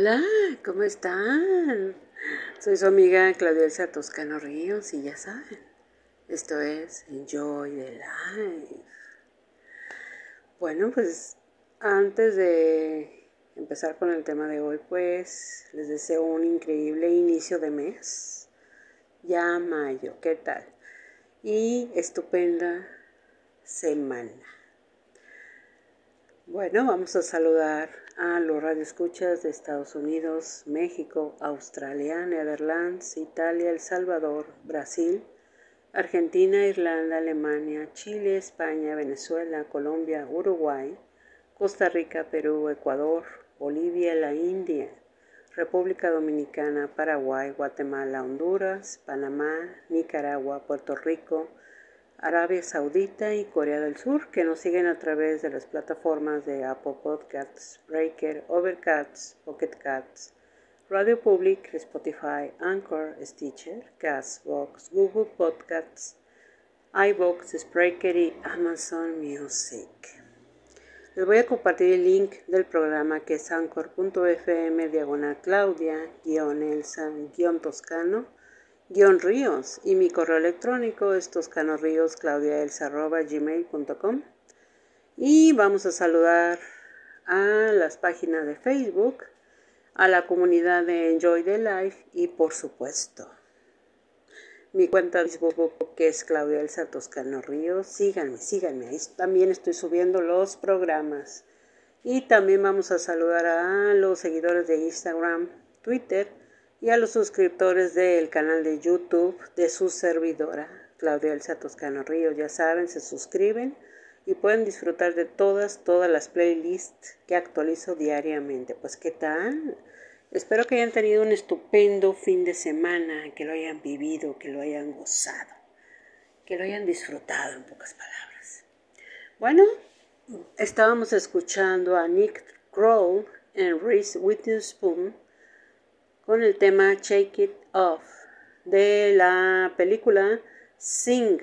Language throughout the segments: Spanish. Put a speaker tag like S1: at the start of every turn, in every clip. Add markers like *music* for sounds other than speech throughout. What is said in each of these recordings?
S1: Hola, ¿cómo están? Soy su amiga Claudia Elsa Toscano Ríos y ya saben, esto es Enjoy the Life. Bueno, pues antes de empezar con el tema de hoy, pues les deseo un increíble inicio de mes. Ya mayo, ¿qué tal? Y estupenda semana. Bueno, vamos a saludar a los radioescuchas de Estados Unidos, México, Australia, Netherlands, Italia, El Salvador, Brasil, Argentina, Irlanda, Alemania, Chile, España, Venezuela, Colombia, Uruguay, Costa Rica, Perú, Ecuador, Bolivia, la India, República Dominicana, Paraguay, Guatemala, Honduras, Panamá, Nicaragua, Puerto Rico, Arabia Saudita y Corea del Sur, que nos siguen a través de las plataformas de Apple Podcasts, Breaker, Overcast, Pocket Cats, Radio Public, Spotify, Anchor, Stitcher, Castbox, Google Podcasts, iBox, Spreaker y Amazon Music. Les voy a compartir el link del programa que es anchor.fm diagonal Claudia-Elsa-Toscano guion ríos y mi correo electrónico es toscanoríos.claudiaelsa.gmail.com y vamos a saludar a las páginas de Facebook, a la comunidad de Enjoy the Life y por supuesto mi cuenta de Facebook que es Claudia Elsa Toscano Ríos. Síganme, síganme. Ahí también estoy subiendo los programas. Y también vamos a saludar a los seguidores de Instagram, Twitter y a los suscriptores del canal de YouTube de su servidora, Claudia Elsa Toscano Río. Ya saben, se suscriben y pueden disfrutar de todas, todas las playlists que actualizo diariamente. Pues, ¿qué tal? Espero que hayan tenido un estupendo fin de semana, que lo hayan vivido, que lo hayan gozado, que lo hayan disfrutado, en pocas palabras. Bueno, estábamos escuchando a Nick Kroll en Reese Witherspoon con el tema Shake It Off de la película Sing.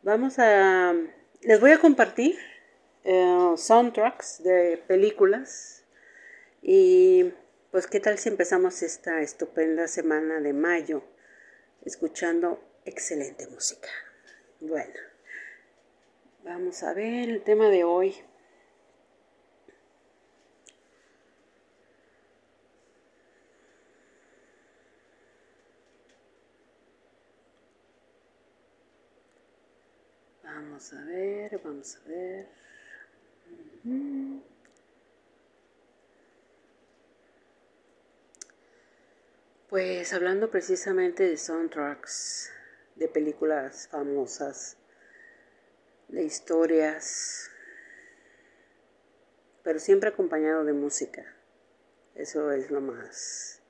S1: Vamos a... Les voy a compartir eh, soundtracks de películas y pues qué tal si empezamos esta estupenda semana de mayo escuchando excelente música. Bueno, vamos a ver el tema de hoy. Vamos a ver, vamos a ver. Pues hablando precisamente de soundtracks, de películas famosas, de historias, pero siempre acompañado de música. Eso es lo más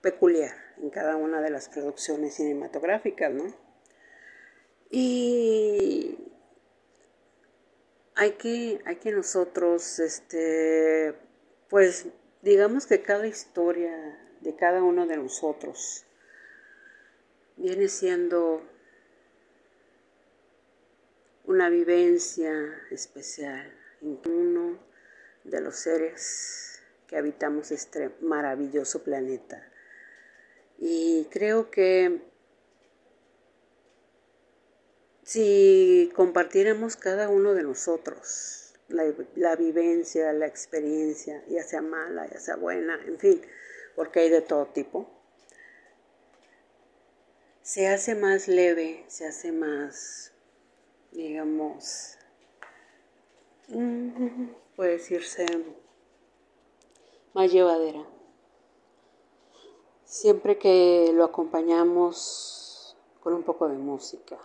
S1: peculiar en cada una de las producciones cinematográficas, ¿no? Y hay que, hay que nosotros, este, pues digamos que cada historia de cada uno de nosotros viene siendo una vivencia especial en uno de los seres que habitamos este maravilloso planeta. Y creo que si compartiéramos cada uno de nosotros la, vivencia, la experiencia, ya sea mala, ya sea buena, en fin, porque hay de todo tipo, se hace más leve, se hace más, digamos, mm, puede decirse, más llevadera. Siempre que lo acompañamos con un poco de música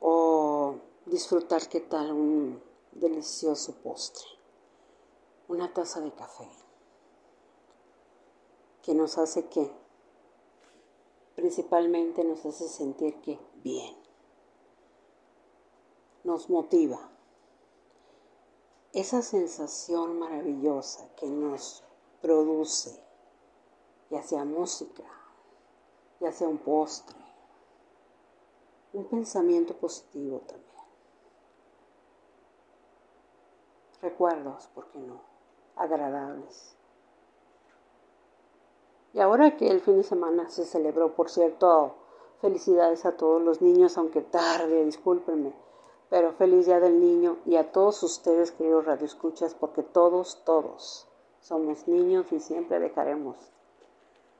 S1: o disfrutar qué tal un delicioso postre, una taza de café, que nos hace que, principalmente nos hace sentir que bien, nos motiva. Esa sensación maravillosa que nos produce, ya sea música, ya sea un postre, un pensamiento positivo también. Recuerdos, ¿por qué no? Agradables. Y ahora que el fin de semana se celebró, por cierto, felicidades a todos los niños, aunque tarde, discúlpenme, pero feliz día del niño y a todos ustedes, queridos radioescuchas, porque todos, todos somos niños y siempre dejaremos.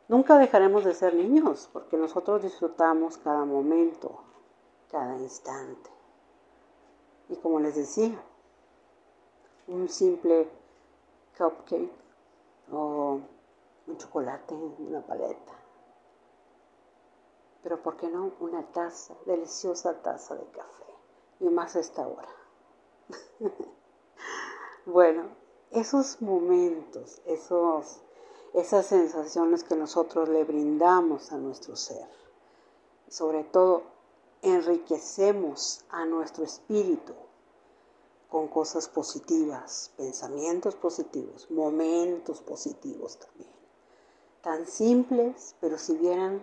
S1: Nunca dejaremos de ser niños, porque nosotros disfrutamos cada momento, cada instante. Y como les decía, un simple cupcake o un chocolate, una paleta. Pero ¿por qué no una taza, deliciosa taza de café? Y más a esta hora. *laughs* bueno, esos momentos, esos, esas sensaciones que nosotros le brindamos a nuestro ser, sobre todo enriquecemos a nuestro espíritu con cosas positivas, pensamientos positivos, momentos positivos también tan simples, pero si vieran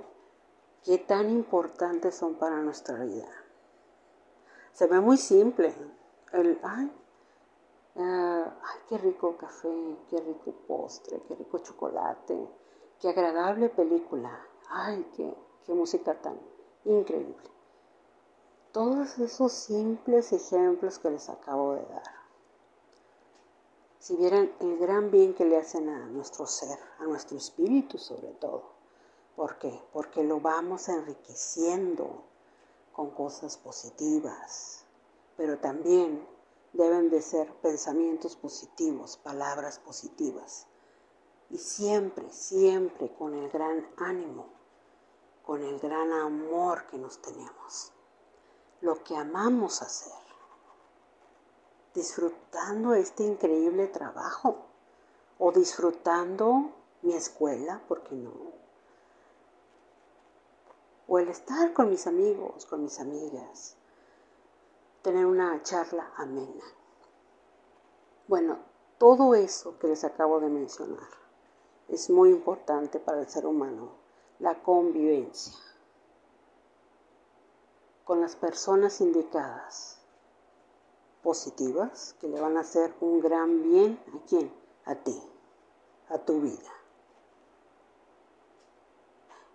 S1: qué tan importantes son para nuestra vida. Se ve muy simple. El, ay, ah, ay, qué rico café, qué rico postre, qué rico chocolate, qué agradable película. Ay, qué, qué música tan increíble. Todos esos simples ejemplos que les acabo de dar si vieran el gran bien que le hacen a nuestro ser, a nuestro espíritu sobre todo. ¿Por qué? Porque lo vamos enriqueciendo con cosas positivas, pero también deben de ser pensamientos positivos, palabras positivas. Y siempre, siempre con el gran ánimo, con el gran amor que nos tenemos. Lo que amamos hacer disfrutando este increíble trabajo o disfrutando mi escuela, porque no? O el estar con mis amigos, con mis amigas, tener una charla amena. Bueno, todo eso que les acabo de mencionar es muy importante para el ser humano, la convivencia con las personas indicadas positivas que le van a hacer un gran bien a quién? A ti, a tu vida.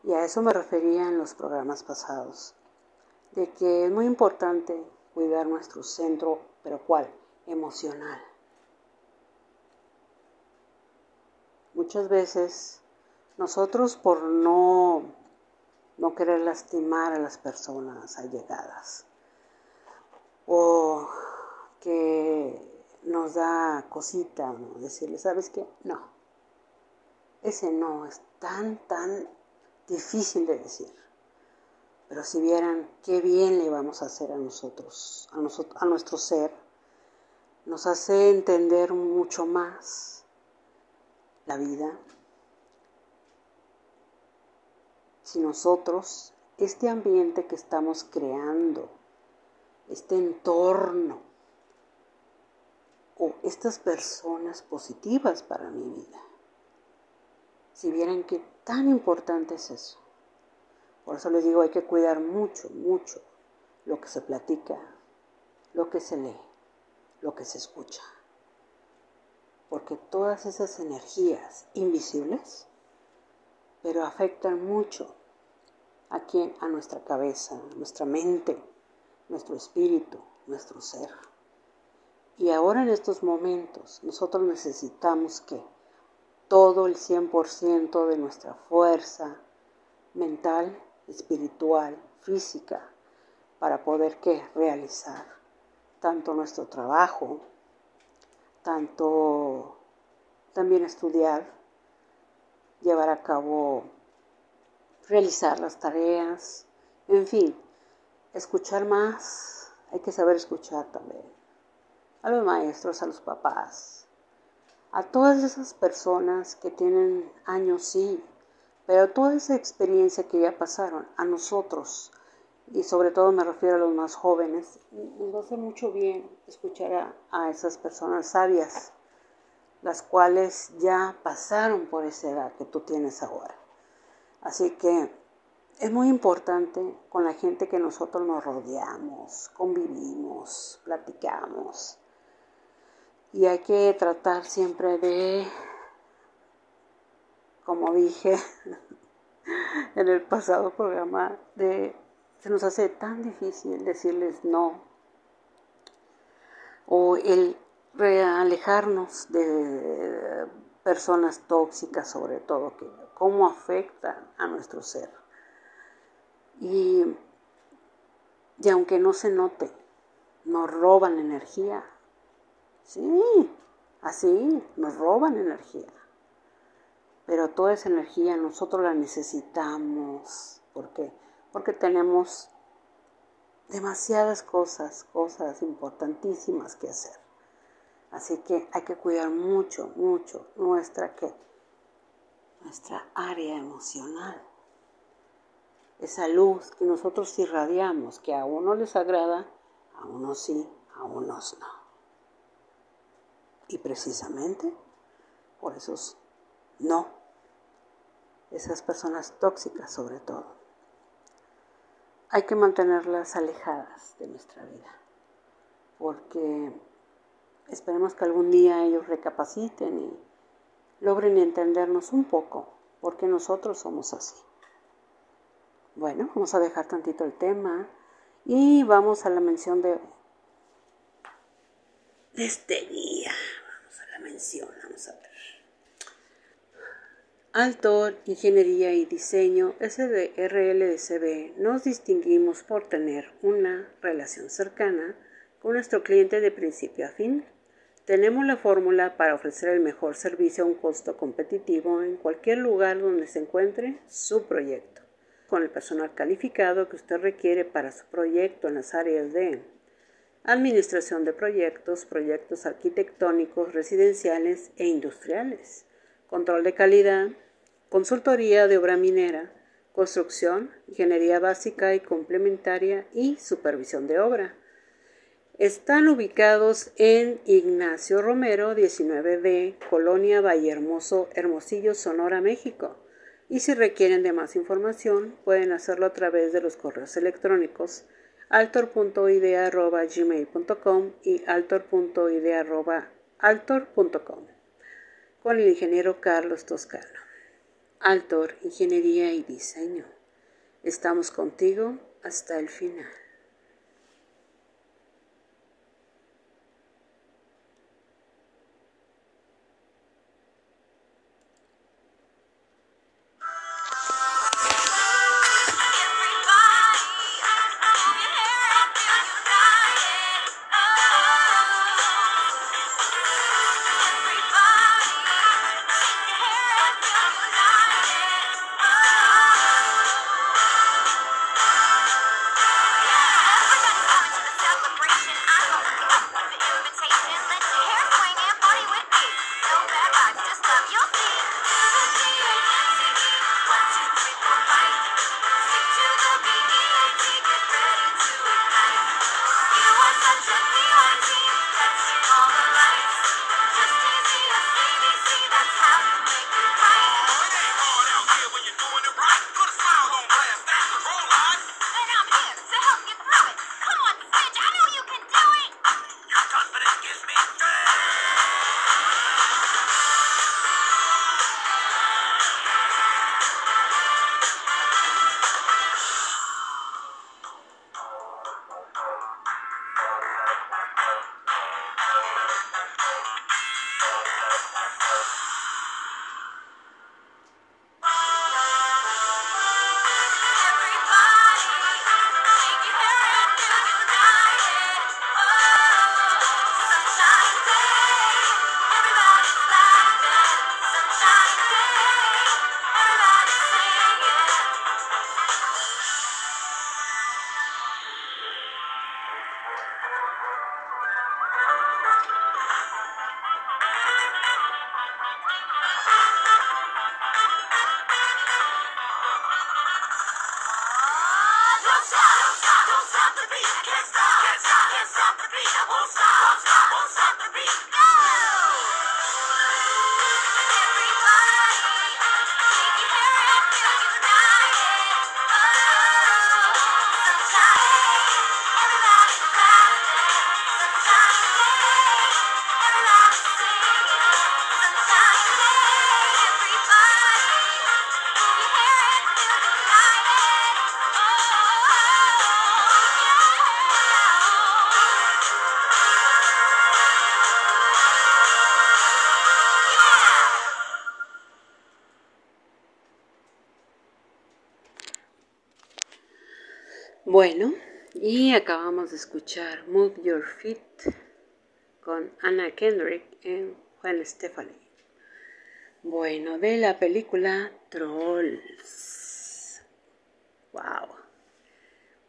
S1: Y a eso me refería en los programas pasados, de que es muy importante cuidar nuestro centro, pero ¿cuál? Emocional. Muchas veces nosotros por no, no querer lastimar a las personas allegadas o que nos da cosita, ¿no? decirle, ¿sabes qué? No. Ese no es tan, tan difícil de decir. Pero si vieran qué bien le vamos a hacer a nosotros, a, nosotros, a nuestro ser, nos hace entender mucho más la vida. Si nosotros, este ambiente que estamos creando, este entorno o estas personas positivas para mi vida. Si vieran qué tan importante es eso. Por eso les digo, hay que cuidar mucho, mucho lo que se platica, lo que se lee, lo que se escucha. Porque todas esas energías invisibles, pero afectan mucho a quién, a nuestra cabeza, nuestra mente, nuestro espíritu, nuestro ser. Y ahora en estos momentos nosotros necesitamos que todo el 100% de nuestra fuerza mental, espiritual, física, para poder ¿qué? realizar tanto nuestro trabajo, tanto también estudiar, llevar a cabo, realizar las tareas, en fin, escuchar más, hay que saber escuchar también a los maestros, a los papás, a todas esas personas que tienen años, sí, pero toda esa experiencia que ya pasaron, a nosotros, y sobre todo me refiero a los más jóvenes, nos va a hacer mucho bien escuchar a, a esas personas sabias, las cuales ya pasaron por esa edad que tú tienes ahora. Así que es muy importante con la gente que nosotros nos rodeamos, convivimos, platicamos, y hay que tratar siempre de como dije *laughs* en el pasado programa, de, se nos hace tan difícil decirles no o el alejarnos de personas tóxicas sobre todo, que cómo afecta a nuestro ser. Y, y aunque no se note, nos roban energía. Sí, así, nos roban energía. Pero toda esa energía nosotros la necesitamos. ¿Por qué? Porque tenemos demasiadas cosas, cosas importantísimas que hacer. Así que hay que cuidar mucho, mucho nuestra ¿qué? nuestra área emocional. Esa luz que nosotros irradiamos, que a uno les agrada, a unos sí, a unos no. Y precisamente por esos no, esas personas tóxicas sobre todo hay que mantenerlas alejadas de nuestra vida, porque esperemos que algún día ellos recapaciten y logren entendernos un poco, porque nosotros somos así. Bueno, vamos a dejar tantito el tema y vamos a la mención de, de este día. Vamos a la mención, vamos a ver. Altor, Ingeniería y Diseño, SDRLDCB, nos distinguimos por tener una relación cercana con nuestro cliente de principio a fin. Tenemos la fórmula para ofrecer el mejor servicio a un costo competitivo en cualquier lugar donde se encuentre su proyecto, con el personal calificado que usted requiere para su proyecto en las áreas de administración de proyectos, proyectos arquitectónicos, residenciales e industriales control de calidad, consultoría de obra minera, construcción, ingeniería básica y complementaria y supervisión de obra. Están ubicados en Ignacio Romero 19D, Colonia Valle Hermoso, Hermosillo, Sonora, México. Y si requieren de más información, pueden hacerlo a través de los correos electrónicos altor.idea.gmail.com y altor.idea.altor.com con el ingeniero Carlos Toscano. Altor, Ingeniería y Diseño. Estamos contigo hasta el final. Polska! Polska! Bueno, y acabamos de escuchar Move Your Feet con Anna Kendrick en Juan Stephanie. Bueno, de la película Trolls. Wow.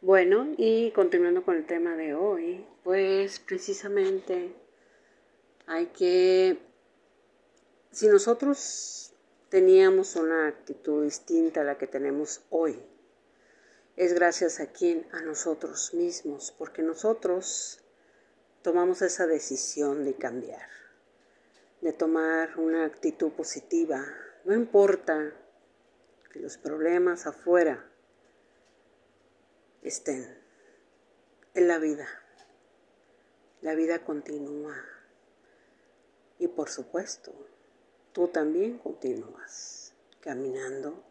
S1: Bueno, y continuando con el tema de hoy, pues precisamente hay que, si nosotros teníamos una actitud distinta a la que tenemos hoy, es gracias a quién, a nosotros mismos, porque nosotros tomamos esa decisión de cambiar, de tomar una actitud positiva. No importa que los problemas afuera estén en la vida. La vida continúa. Y por supuesto, tú también continúas caminando,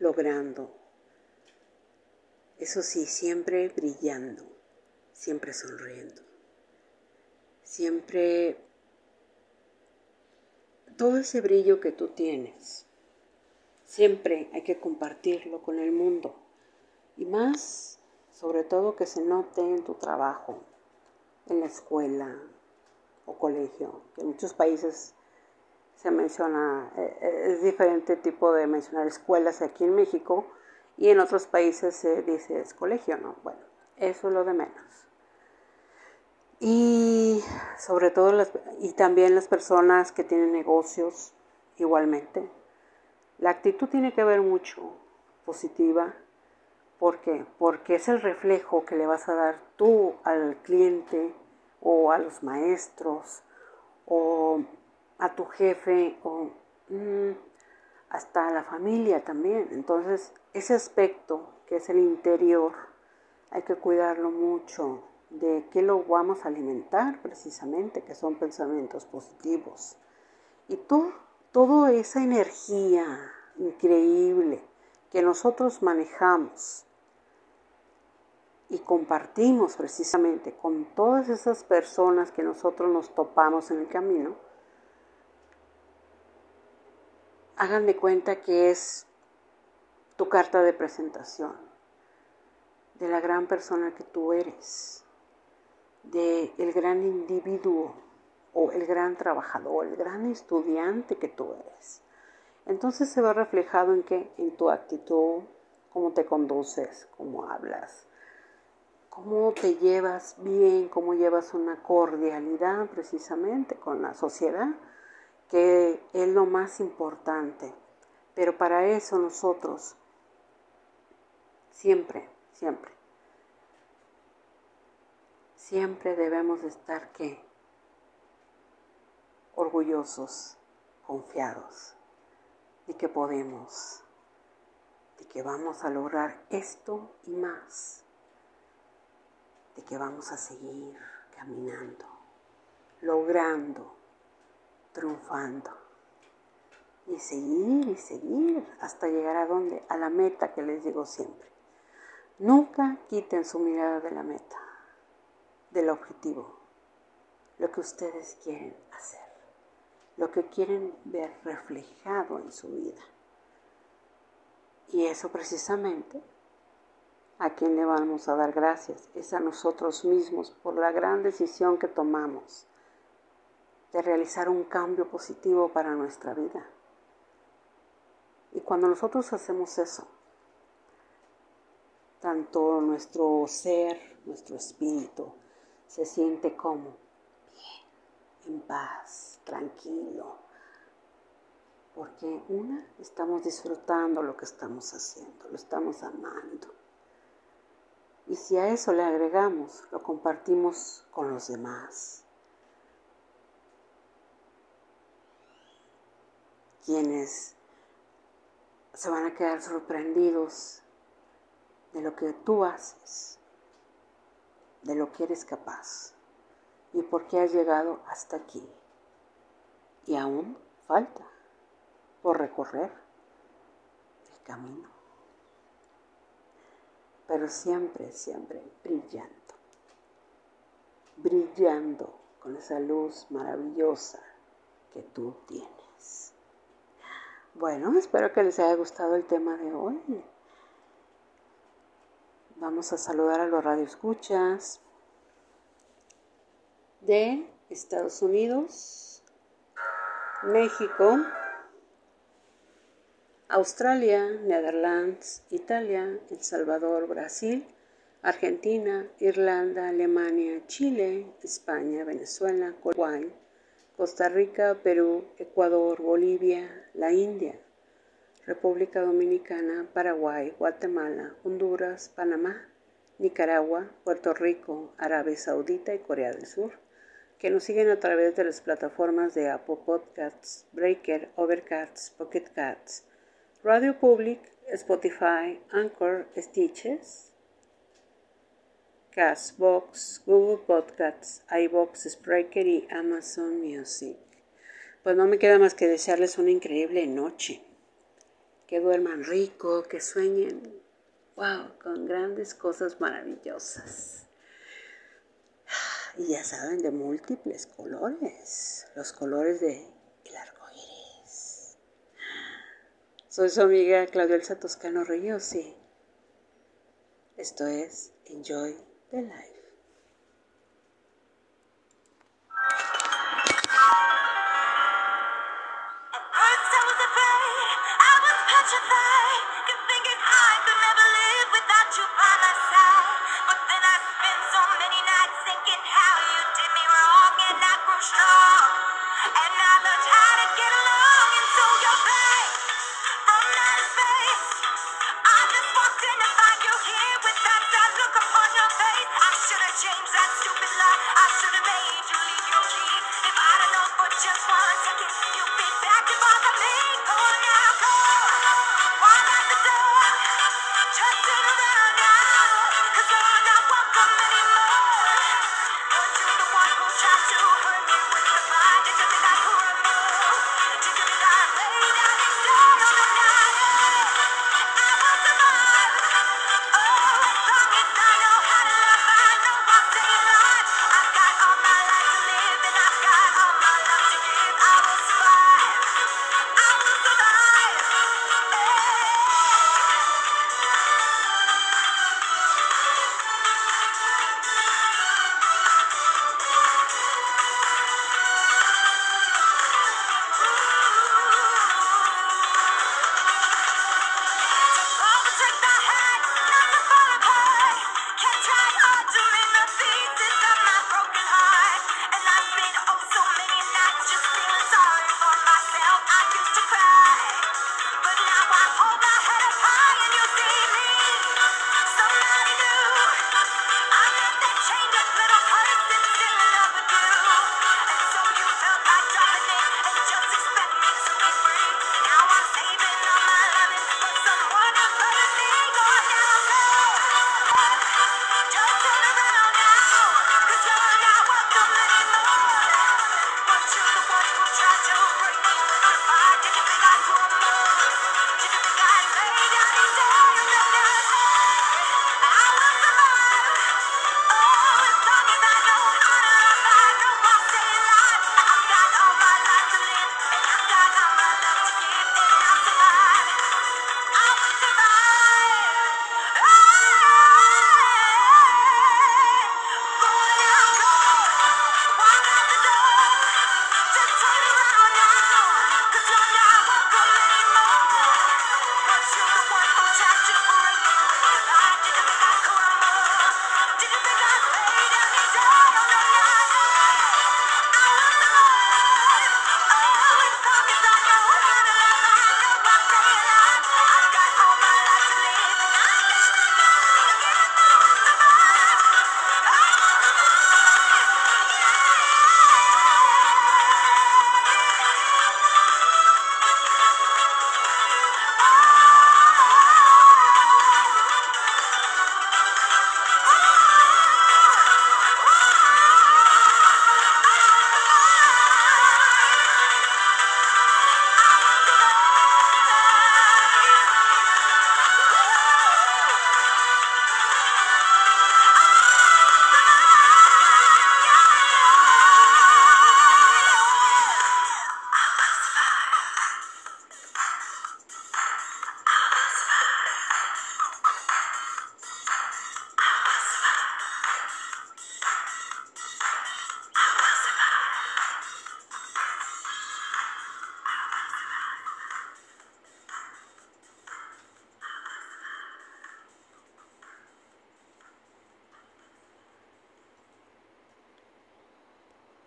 S1: logrando eso sí, siempre brillando, siempre sonriendo, siempre todo ese brillo que tú tienes, siempre hay que compartirlo con el mundo. Y más, sobre todo que se note en tu trabajo, en la escuela o colegio, en muchos países se menciona, eh, eh, es diferente tipo de mencionar escuelas aquí en México, y en otros países se dice es colegio, ¿no? Bueno, eso es lo de menos. Y sobre todo las, y también las personas que tienen negocios igualmente. La actitud tiene que ver mucho positiva. ¿Por qué? Porque es el reflejo que le vas a dar tú al cliente o a los maestros o a tu jefe o mm, hasta la familia también. Entonces, ese aspecto que es el interior, hay que cuidarlo mucho de qué lo vamos a alimentar precisamente, que son pensamientos positivos. Y todo, toda esa energía increíble que nosotros manejamos y compartimos precisamente con todas esas personas que nosotros nos topamos en el camino, hagan de cuenta que es tu carta de presentación de la gran persona que tú eres, de el gran individuo o el gran trabajador, el gran estudiante que tú eres. Entonces se ve reflejado en qué? En tu actitud, cómo te conduces, cómo hablas, cómo te llevas bien, cómo llevas una cordialidad precisamente con la sociedad que es lo más importante. Pero para eso nosotros siempre, siempre, siempre debemos estar ¿qué? orgullosos, confiados de que podemos, de que vamos a lograr esto y más, de que vamos a seguir caminando, logrando triunfando. Y seguir y seguir hasta llegar a donde? A la meta que les digo siempre. Nunca quiten su mirada de la meta, del objetivo, lo que ustedes quieren hacer, lo que quieren ver reflejado en su vida. Y eso precisamente, ¿a quién le vamos a dar gracias? Es a nosotros mismos por la gran decisión que tomamos de realizar un cambio positivo para nuestra vida. Y cuando nosotros hacemos eso, tanto nuestro ser, nuestro espíritu, se siente como bien, en paz, tranquilo. Porque una, estamos disfrutando lo que estamos haciendo, lo estamos amando. Y si a eso le agregamos, lo compartimos con los demás. Quienes se van a quedar sorprendidos de lo que tú haces, de lo que eres capaz y por qué has llegado hasta aquí. Y aún falta por recorrer el camino. Pero siempre, siempre brillando, brillando con esa luz maravillosa que tú tienes. Bueno, espero que les haya gustado el tema de hoy. Vamos a saludar a los radioescuchas de Estados Unidos, México, Australia, Netherlands, Italia, El Salvador, Brasil, Argentina, Irlanda, Alemania, Chile, España, Venezuela, Uruguay, Costa Rica, Perú, Ecuador, Bolivia, la India, República Dominicana, Paraguay, Guatemala, Honduras, Panamá, Nicaragua, Puerto Rico, Arabia Saudita y Corea del Sur, que nos siguen a través de las plataformas de Apple Podcasts, Breaker, Overcast, Pocket Cats, Radio Public, Spotify, Anchor, Stitches, Castbox, Google Podcasts, iBox, Spreaker y Amazon Music. Pues no me queda más que desearles una increíble noche. Que duerman rico, que sueñen, wow, con grandes cosas maravillosas. Y ya saben, de múltiples colores, los colores de el arco iris. Soy su amiga Claudia Elsa Toscano Ríos y esto es Enjoy the Life.